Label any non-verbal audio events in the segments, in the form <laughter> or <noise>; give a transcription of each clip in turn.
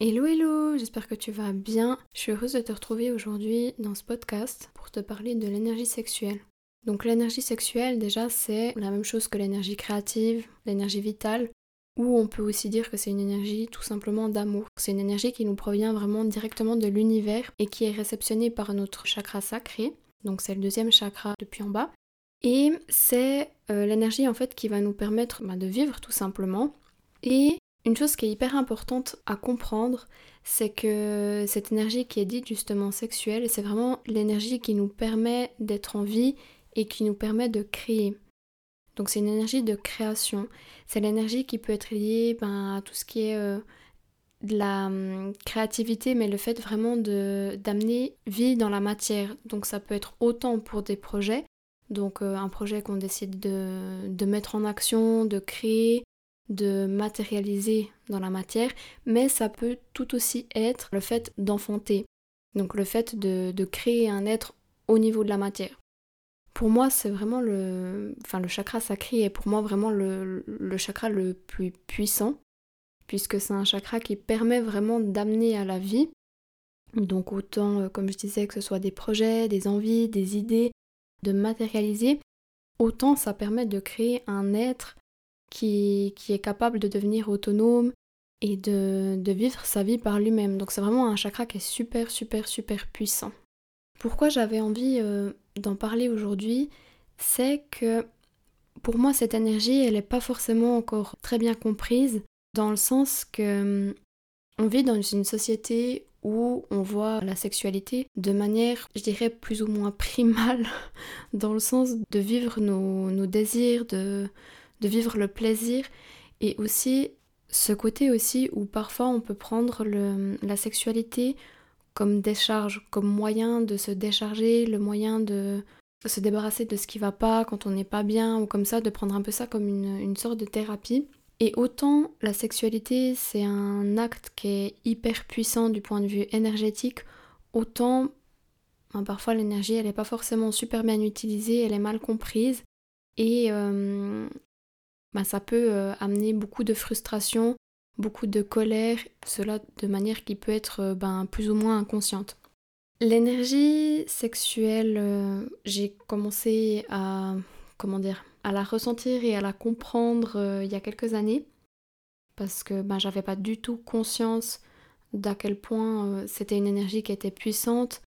Hello hello, j'espère que tu vas bien. Je suis heureuse de te retrouver aujourd'hui dans ce podcast pour te parler de l'énergie sexuelle. Donc l'énergie sexuelle déjà c'est la même chose que l'énergie créative, l'énergie vitale, ou on peut aussi dire que c'est une énergie tout simplement d'amour. C'est une énergie qui nous provient vraiment directement de l'univers et qui est réceptionnée par notre chakra sacré. Donc c'est le deuxième chakra depuis en bas. Et c'est euh, l'énergie en fait qui va nous permettre bah, de vivre tout simplement. Et une chose qui est hyper importante à comprendre, c'est que cette énergie qui est dite justement sexuelle, c'est vraiment l'énergie qui nous permet d'être en vie et qui nous permet de créer. Donc c'est une énergie de création. C'est l'énergie qui peut être liée ben, à tout ce qui est euh, de la hum, créativité, mais le fait vraiment d'amener vie dans la matière. Donc ça peut être autant pour des projets, donc euh, un projet qu'on décide de, de mettre en action, de créer, de matérialiser dans la matière, mais ça peut tout aussi être le fait d'enfanter, donc le fait de, créer un être au niveau de la matière. Pour moi, c'est vraiment le, enfin, le chakra sacré est pour moi vraiment le, le chakra le plus puissant, puisque c'est un chakra qui permet vraiment d'amener à la vie, donc autant, euh, comme je disais, que ce soit des projets, des envies, des idées, de matérialiser, autant ça permet de créer un être qui, est capable de devenir autonome et de, vivre sa vie par lui-même. Donc c'est vraiment un chakra qui est super, super, super puissant. Pourquoi j'avais envie euh, d'en parler aujourd'hui, c'est que pour moi cette énergie, elle n'est pas forcément encore très bien comprise, dans le sens que hum, on vit dans une société où on voit la sexualité de manière, je dirais, plus ou moins primale, <laughs> dans le sens de vivre nos désirs, de, de vivre le plaisir et aussi ce côté aussi où parfois on peut prendre la sexualité comme décharge, comme moyen de se décharger, le moyen de se débarrasser de ce qui va pas quand on n'est pas bien ou comme ça, de prendre un peu ça comme une, sorte de thérapie. Et autant la sexualité c'est un acte qui est hyper puissant du point de vue énergétique, autant ben, parfois l'énergie elle n'est pas forcément super bien utilisée, elle est mal comprise et, euh, bah, ça peut euh, amener beaucoup de frustration, beaucoup de colère, cela de manière qui peut être euh, ben, plus ou moins inconsciente. L'énergie sexuelle, euh, j'ai commencé à comment dire, à la ressentir et à la comprendre il y a quelques années parce que ben, j'avais pas du tout conscience d'à quel point c'était une énergie qui était puissante,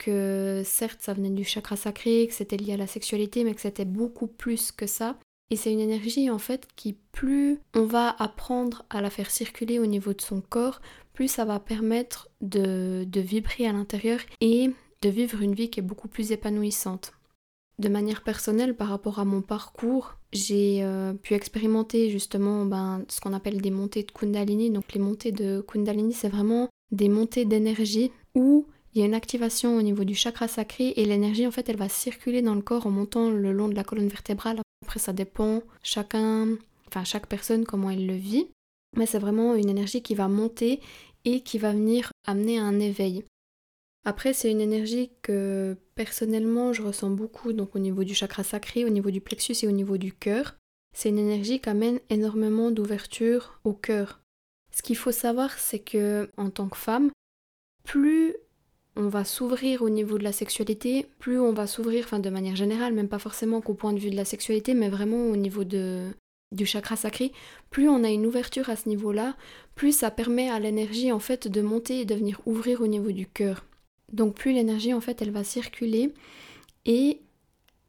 que certes ça venait du chakra sacré, que c'était lié à la sexualité, mais que c'était beaucoup plus que ça. Et c'est une énergie en fait qui plus on va apprendre à la faire circuler au niveau de son corps, plus ça va permettre de, vibrer à l'intérieur et de vivre une vie qui est beaucoup plus épanouissante. De manière personnelle, par rapport à mon parcours, j'ai euh, pu expérimenter justement ben, ce qu'on appelle des montées de Kundalini. Donc les montées de Kundalini, c'est vraiment des montées d'énergie où il y a une activation au niveau du chakra sacré et l'énergie en fait elle va circuler dans le corps en montant le long de la colonne vertébrale après, ça dépend chacun, enfin chaque personne comment elle le vit. Mais c'est vraiment une énergie qui va monter et qui va venir amener un éveil. Après, c'est une énergie que personnellement je ressens beaucoup donc au niveau du chakra sacré, au niveau du plexus et au niveau du cœur. C'est une énergie qui amène énormément d'ouverture au cœur. Ce qu'il faut savoir, c'est que en tant que femme, plus on va s'ouvrir au niveau de la sexualité, plus on va s'ouvrir, enfin de manière générale, même pas forcément qu'au point de vue de la sexualité, mais vraiment au niveau de, du chakra sacré, plus on a une ouverture à ce niveau-là, plus ça permet à l'énergie en fait de monter et de venir ouvrir au niveau du cœur. Donc plus l'énergie en fait elle va circuler et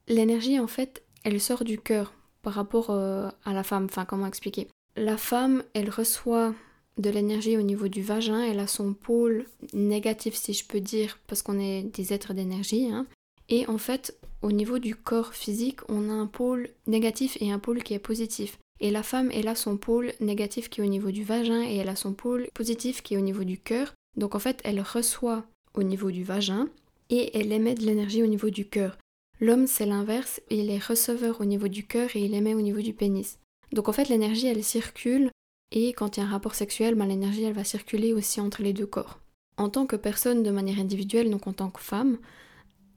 l'énergie en fait elle sort du cœur par rapport euh, à la femme. Enfin comment expliquer? La femme elle reçoit de l'énergie au niveau du vagin, elle a son pôle négatif si je peux dire, parce qu'on est des êtres d'énergie. Hein. Et en fait, au niveau du corps physique, on a un pôle négatif et un pôle qui est positif. Et la femme, elle a son pôle négatif qui est au niveau du vagin et elle a son pôle positif qui est au niveau du cœur. Donc en fait, elle reçoit au niveau du vagin et elle émet de l'énergie au niveau du cœur. L'homme, c'est l'inverse, il est receveur au niveau du cœur et il émet au niveau du pénis. Donc en fait, l'énergie, elle circule et quand il y a un rapport sexuel, ben, l'énergie elle va circuler aussi entre les deux corps. En tant que personne de manière individuelle, donc en tant que femme,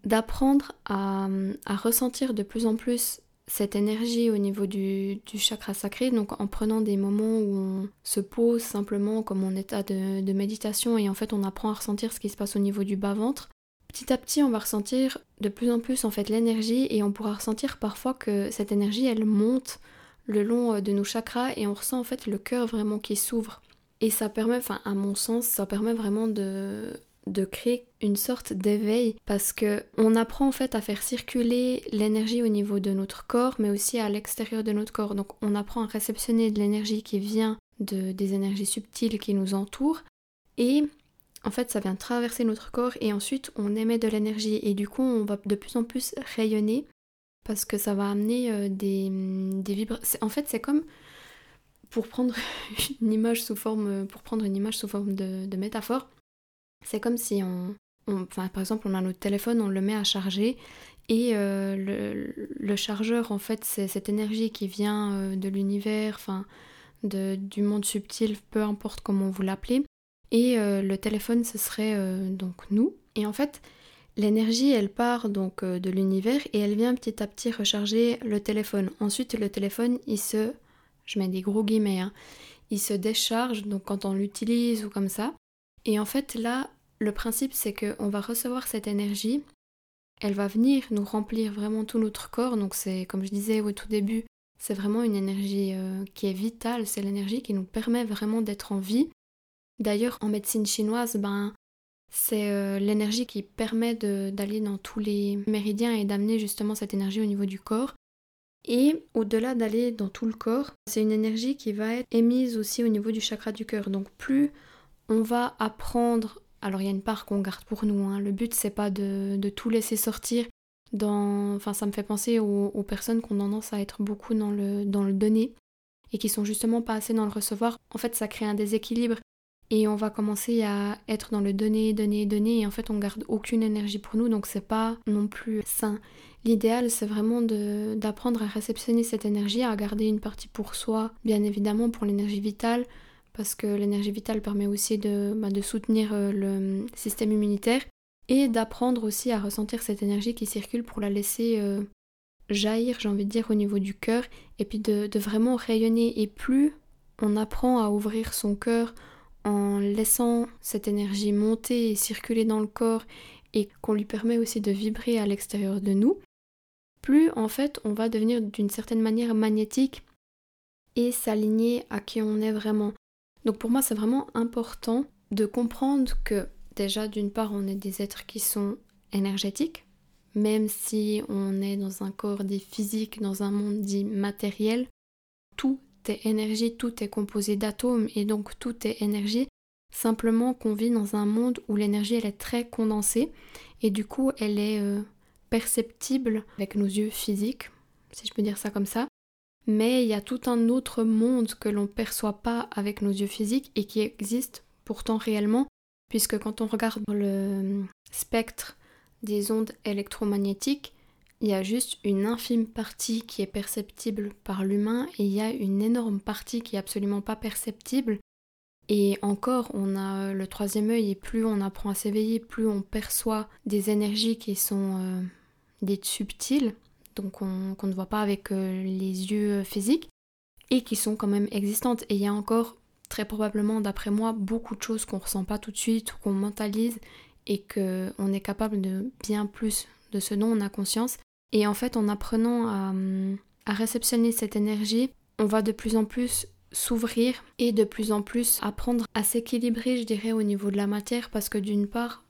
d'apprendre à, ressentir de plus en plus cette énergie au niveau du, chakra sacré, donc en prenant des moments où on se pose simplement comme en état de, de méditation et en fait on apprend à ressentir ce qui se passe au niveau du bas-ventre, petit à petit on va ressentir de plus en plus en fait l'énergie et on pourra ressentir parfois que cette énergie elle monte le long euh, de nos chakras et on ressent en fait le cœur vraiment qui s'ouvre. Et ça permet, enfin à mon sens, ça permet vraiment de, de créer une sorte d'éveil parce que on apprend en fait à faire circuler l'énergie au niveau de notre corps mais aussi à l'extérieur de notre corps. Donc on apprend à réceptionner de l'énergie qui vient de, des énergies subtiles qui nous entourent et en fait ça vient traverser notre corps et ensuite on émet de l'énergie et du coup on va de plus en plus rayonner parce que ça va amener euh, des, des vibrations. En fait c'est comme pour prendre <laughs> une image sous forme pour prendre une image sous forme de métaphore c'est comme si on, enfin, par exemple, on a notre téléphone, on le met à charger et euh, le, chargeur, en fait, c'est cette énergie qui vient euh, de l'univers, enfin, du monde subtil, peu importe comment vous l'appelez. Et euh, le téléphone, ce serait donc nous. Et en fait, l'énergie, elle part donc de l'univers et elle vient petit à petit recharger le téléphone. Ensuite, le téléphone, il se, je mets des gros guillemets, hein, il se décharge, donc quand on l'utilise ou comme ça. Et en fait, là, le principe, c'est qu'on va recevoir cette énergie, elle va venir nous remplir vraiment tout notre corps. Donc, c'est, comme je disais au tout début, c'est vraiment une énergie euh, qui est vitale, c'est l'énergie qui nous permet vraiment d'être en vie. D'ailleurs, en médecine chinoise, ben, c'est euh, l'énergie qui permet d'aller dans tous les méridiens et d'amener justement cette énergie au niveau du corps. Et au-delà d'aller dans tout le corps, c'est une énergie qui va être émise aussi au niveau du chakra du cœur. Donc plus on va apprendre. Alors il y a une part qu'on garde pour nous. Hein. Le but c'est pas de, tout laisser sortir. Dans... Enfin ça me fait penser aux, personnes qui ont tendance à être beaucoup dans le, dans le donner et qui sont justement pas assez dans le recevoir. En fait ça crée un déséquilibre et on va commencer à être dans le donner, donner, donner et en fait on garde aucune énergie pour nous donc c'est pas non plus sain. L'idéal c'est vraiment d'apprendre à réceptionner cette énergie, à garder une partie pour soi, bien évidemment pour l'énergie vitale, parce que l'énergie vitale permet aussi de, bah, soutenir euh, le système immunitaire et d'apprendre aussi à ressentir cette énergie qui circule pour la laisser euh, jaillir, j'ai envie de dire, au niveau du cœur et puis de, vraiment rayonner. Et plus on apprend à ouvrir son cœur en laissant cette énergie monter et circuler dans le corps et qu'on lui permet aussi de vibrer à l'extérieur de nous, plus en fait on va devenir d'une certaine manière magnétique et s'aligner à qui on est vraiment. Donc pour moi, c'est vraiment important de comprendre que déjà, d'une part, on est des êtres qui sont énergétiques, même si on est dans un corps dit physique, dans un monde dit matériel, tout énergie, tout est composé d'atomes et donc tout est énergie. Simplement qu'on vit dans un monde où l'énergie elle est très condensée et du coup elle est euh, perceptible avec nos yeux physiques, si je peux dire ça comme ça, mais il y a tout un autre monde que l'on ne perçoit pas avec nos yeux physiques et qui existe pourtant réellement, puisque quand on regarde le spectre des ondes électromagnétiques, il y a juste une infime partie qui est perceptible par l'humain et il y a une énorme partie qui est absolument pas perceptible. Et encore, on a le troisième œil et plus on apprend à s'éveiller, plus on perçoit des énergies qui sont euh, dites subtiles donc qu'on ne voit pas avec euh, les yeux physiques, et qui sont quand même existantes. Et il y a encore, très probablement, d'après moi, beaucoup de choses qu'on ressent pas tout de suite, ou qu'on mentalise, et qu'on est capable de bien plus de ce dont on a conscience. Et en fait, en apprenant à, à réceptionner cette énergie, on va de plus en plus s'ouvrir et de plus en plus apprendre à s'équilibrer, je dirais, au niveau de la matière, parce que d'une part,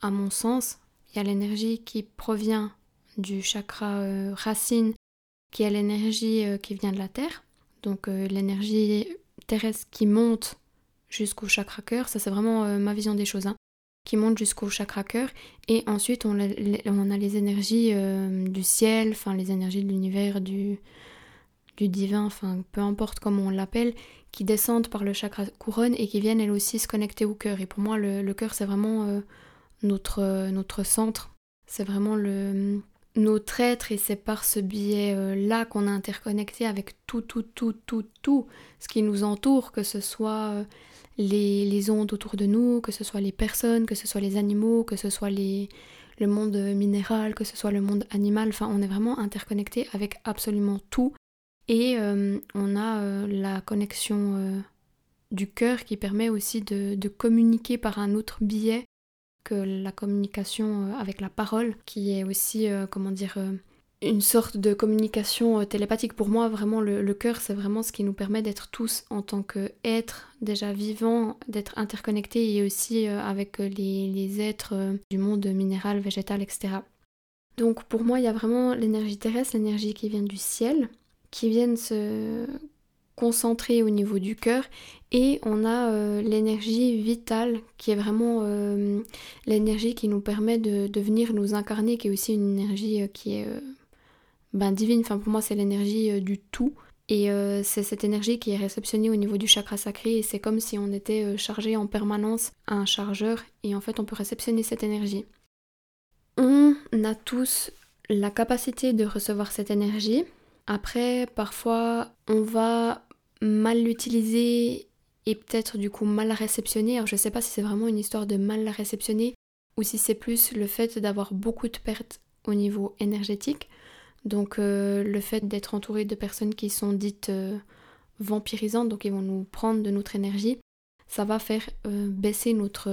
à mon sens, il y a l'énergie qui provient du chakra euh, racine, qui est l'énergie euh, qui vient de la terre. Donc euh, l'énergie terrestre qui monte jusqu'au chakra cœur, ça c'est vraiment ma vision des choses, hein, qui monte jusqu'au chakra cœur. Et ensuite on a, les énergies du ciel, enfin les énergies de l'univers, du, du divin, enfin peu importe comment on l'appelle, qui descendent par le chakra couronne et qui viennent elles aussi se connecter au cœur. Et pour moi le, cœur c'est vraiment notre, notre centre, c'est vraiment le, notre être et c'est par ce biais-là qu'on est interconnecté avec tout, tout, tout, tout, tout ce qui nous entoure, que ce soit les, ondes autour de nous, que ce soit les personnes, que ce soit les animaux, que ce soit les, le monde minéral, que ce soit le monde animal, enfin on est vraiment interconnecté avec absolument tout. Et euh, on a euh, la connexion euh, du cœur qui permet aussi de, communiquer par un autre biais que la communication avec la parole, qui est aussi, comment dire, une sorte de communication euh, télépathique. Pour moi, vraiment, le, cœur, c'est vraiment ce qui nous permet d'être tous en tant qu'êtres déjà vivants, d'être interconnectés et aussi euh, avec euh, les, êtres du monde minéral, végétal, etc. Donc pour moi, il y a vraiment l'énergie terrestre, l'énergie qui vient du ciel, qui viennent se concentrer au niveau du cœur et on a l'énergie vitale qui est vraiment l'énergie qui nous permet de, de, venir nous incarner qui est aussi une énergie qui est ben, divine. Enfin, pour moi, c'est l'énergie euh, du tout. Et euh, c'est cette énergie qui est réceptionnée au niveau du chakra sacré. Et c'est comme si on était euh, chargé en permanence à un chargeur. Et en fait, on peut réceptionner cette énergie. On a tous la capacité de recevoir cette énergie. Après, parfois, on va mal l'utiliser et peut-être du coup mal la réceptionner. Alors je sais pas si c'est vraiment une histoire de mal la réceptionner ou si c'est plus le fait d'avoir beaucoup de pertes au niveau énergétique. Donc euh, le fait d'être entouré de personnes qui sont dites euh, vampirisantes, donc ils vont nous prendre de notre énergie, ça va faire euh, baisser notre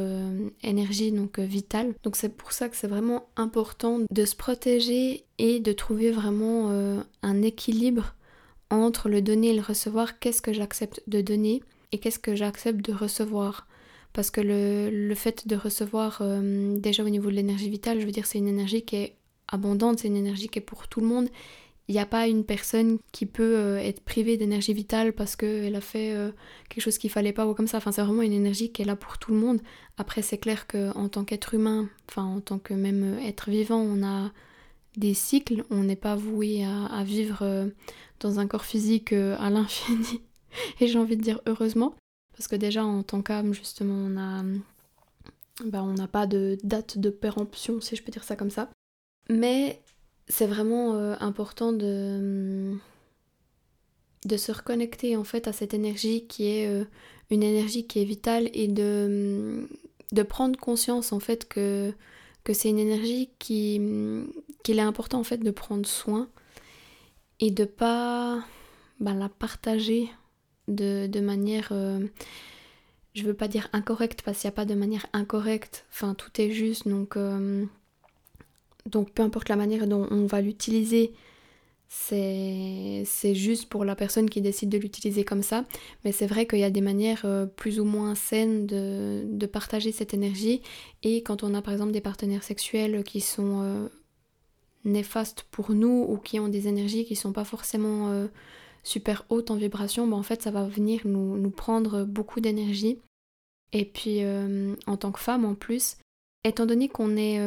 énergie donc vitale. Donc c'est pour ça que c'est vraiment important de se protéger et de trouver vraiment un équilibre entre le donner et le recevoir. Qu'est-ce que j'accepte de donner et qu'est-ce que j'accepte de recevoir? Parce que le, le fait de recevoir déjà au niveau de l'énergie vitale, je veux dire c'est une énergie qui est abondante, c'est une énergie qui est pour tout le monde. Il n'y a pas une personne qui peut euh, être privée d'énergie vitale parce qu'elle a fait euh, quelque chose qu'il fallait pas ou comme ça. Enfin, c'est vraiment une énergie qui est là pour tout le monde. Après, c'est clair qu'en tant qu'être humain, enfin en tant que même euh, être vivant, on a des cycles. On n'est pas voué à, vivre dans un corps physique à l'infini. <laughs> Et j'ai envie de dire heureusement. Parce que déjà, en tant qu'âme, justement, on a... Bah, on n'a pas de date de péremption, si je peux dire ça comme ça. Mais c'est vraiment euh, important de, de se reconnecter en fait à cette énergie qui est euh, une énergie qui est vitale et de, de prendre conscience en fait que, que c'est une énergie qui qu'il est important en fait de prendre soin et de pas bah, la partager de, de manière euh, je veux pas dire incorrecte parce qu'il n'y a pas de manière incorrecte. Enfin tout est juste donc donc peu importe la manière dont on va l'utiliser, c'est juste pour la personne qui décide de l'utiliser comme ça. Mais c'est vrai qu'il y a des manières euh, plus ou moins saines de, partager cette énergie. Et quand on a par exemple des partenaires sexuels qui sont euh, néfastes pour nous ou qui ont des énergies qui sont pas forcément euh, super hautes en vibration, ben en fait ça va venir nous, nous prendre beaucoup d'énergie. Et puis en tant que femme en plus, étant donné qu'on est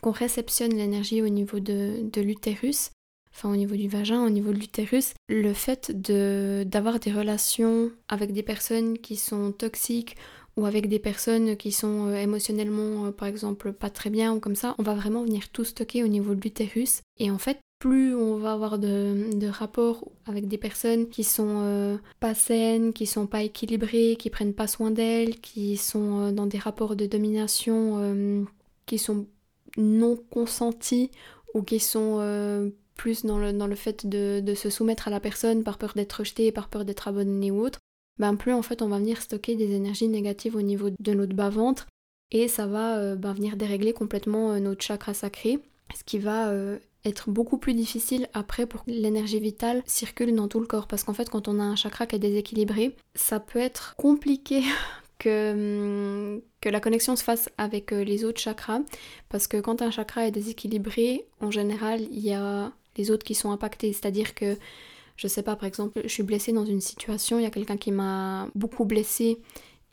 qu'on réceptionne l'énergie au niveau de, l'utérus, enfin au niveau du vagin, au niveau de l'utérus, le fait d'avoir des relations avec des personnes qui sont toxiques ou avec des personnes qui sont euh, émotionnellement euh, par exemple pas très bien ou comme ça, on va vraiment venir tout stocker au niveau de l'utérus. Et en fait, plus on va avoir de, rapports avec des personnes qui sont euh, pas saines, qui sont pas équilibrées, qui prennent pas soin d'elles, qui sont dans des rapports de domination qui sont non consentis ou qui sont euh, plus dans le, dans le fait de, se soumettre à la personne par peur d'être rejeté, par peur d'être abandonné ou autre, ben plus en fait on va venir stocker des énergies négatives au niveau de notre bas-ventre et ça va euh, ben, venir dérégler complètement euh, notre chakra sacré, ce qui va être beaucoup plus difficile après pour que l'énergie vitale circule dans tout le corps. Parce qu'en fait quand on a un chakra qui est déséquilibré, ça peut être compliqué que, hum, que la connexion se fasse avec euh, les autres chakras, parce que quand un chakra est déséquilibré, en général, il y a les autres qui sont impactés, c'est-à-dire que, je sais pas, par exemple, je suis blessée dans une situation, il y a quelqu'un qui m'a beaucoup blessée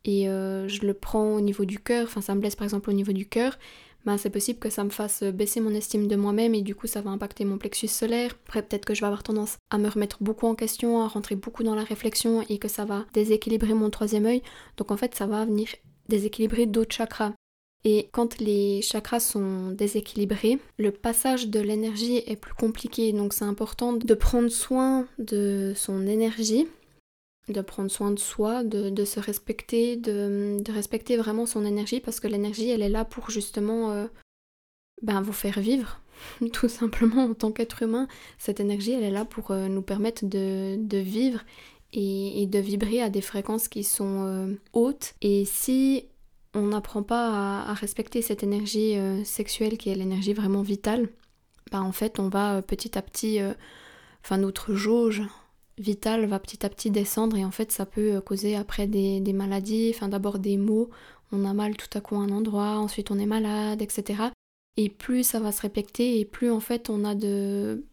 et euh, je le prends au niveau du cœur, enfin ça me blesse par exemple au niveau du cœur, ben, c'est possible que ça me fasse baisser mon estime de moi-même et du coup ça va impacter mon plexus solaire. Après peut-être que je vais avoir tendance à me remettre beaucoup en question, à rentrer beaucoup dans la réflexion et que ça va déséquilibrer mon troisième œil. Donc en fait ça va venir déséquilibrer d'autres chakras. Et quand les chakras sont déséquilibrés, le passage de l'énergie est plus compliqué. Donc c'est important de prendre soin de son énergie de prendre soin de soi, de, se respecter, de, respecter vraiment son énergie parce que l'énergie elle est là pour justement euh, ben, vous faire vivre, <laughs> tout simplement en tant qu'être humain. Cette énergie, elle est là pour euh, nous permettre de, vivre et, de vibrer à des fréquences qui sont euh, hautes. Et si on n'apprend pas à, respecter cette énergie sexuelle qui est l'énergie vraiment vitale, ben, en fait on va petit à petit, enfin notre jauge vitale va petit à petit descendre et en fait ça peut causer après des, des maladies, enfin d'abord des maux, on a mal tout à coup à un endroit, ensuite on est malade, etc. Et plus ça va se répéter et plus en fait on a de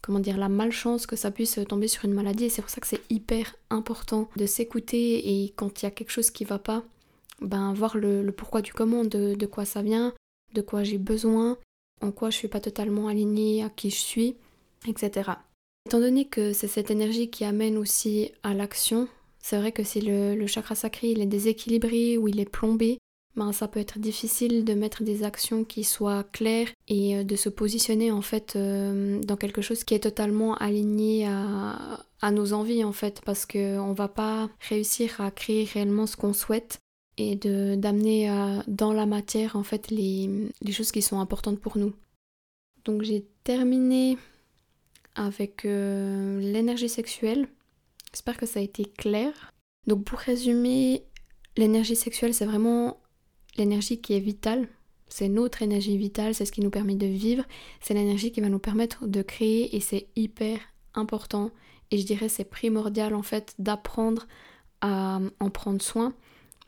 comment dire la malchance que ça puisse tomber sur une maladie. Et c'est pour ça que c'est hyper important de s'écouter. Et quand il y a quelque chose qui va pas ben voir le, pourquoi du comment de, de, quoi ça vient de quoi j'ai besoin en quoi je suis pas totalement alignée à qui je suis etc étant donné que c'est cette énergie qui amène aussi à l'action c'est vrai que si le, chakra sacré il est déséquilibré ou il est plombé ben, ça peut être difficile de mettre des actions qui soient claires et euh, de se positionner en fait euh, dans quelque chose qui est totalement aligné à, nos envies en fait parce qu'on va pas réussir à créer réellement ce qu'on souhaite et de d'amener dans la matière en fait les, choses qui sont importantes pour nous. Donc j'ai terminé avec l'énergie sexuelle. J'espère que ça a été clair. Donc pour résumer, l'énergie sexuelle c'est vraiment l'énergie qui est vitale, c'est notre énergie vitale, c'est ce qui nous permet de vivre, c'est l'énergie qui va nous permettre de créer et c'est hyper important et je dirais c'est primordial en fait d'apprendre à en prendre soin,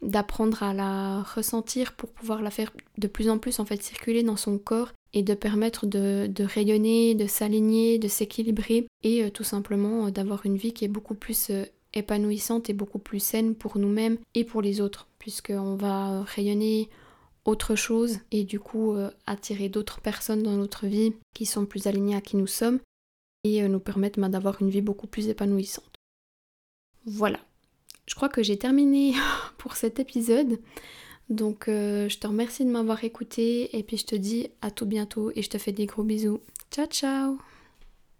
d'apprendre à la ressentir pour pouvoir la faire de plus en plus en fait circuler dans son corps et de permettre de, rayonner, de s'aligner, de s'équilibrer et euh, tout simplement euh, d'avoir une vie qui est beaucoup plus euh, épanouissante et beaucoup plus saine pour nous-mêmes et pour les autres puisqu'on va rayonner autre chose et du coup attirer d'autres personnes dans notre vie qui sont plus alignées à qui nous sommes et nous permettre bah, d'avoir une vie beaucoup plus épanouissante. Voilà, je crois que j'ai terminé <laughs> pour cet épisode. Donc euh, je te remercie de m'avoir écouté et puis je te dis à tout bientôt et je te fais des gros bisous. Ciao ciao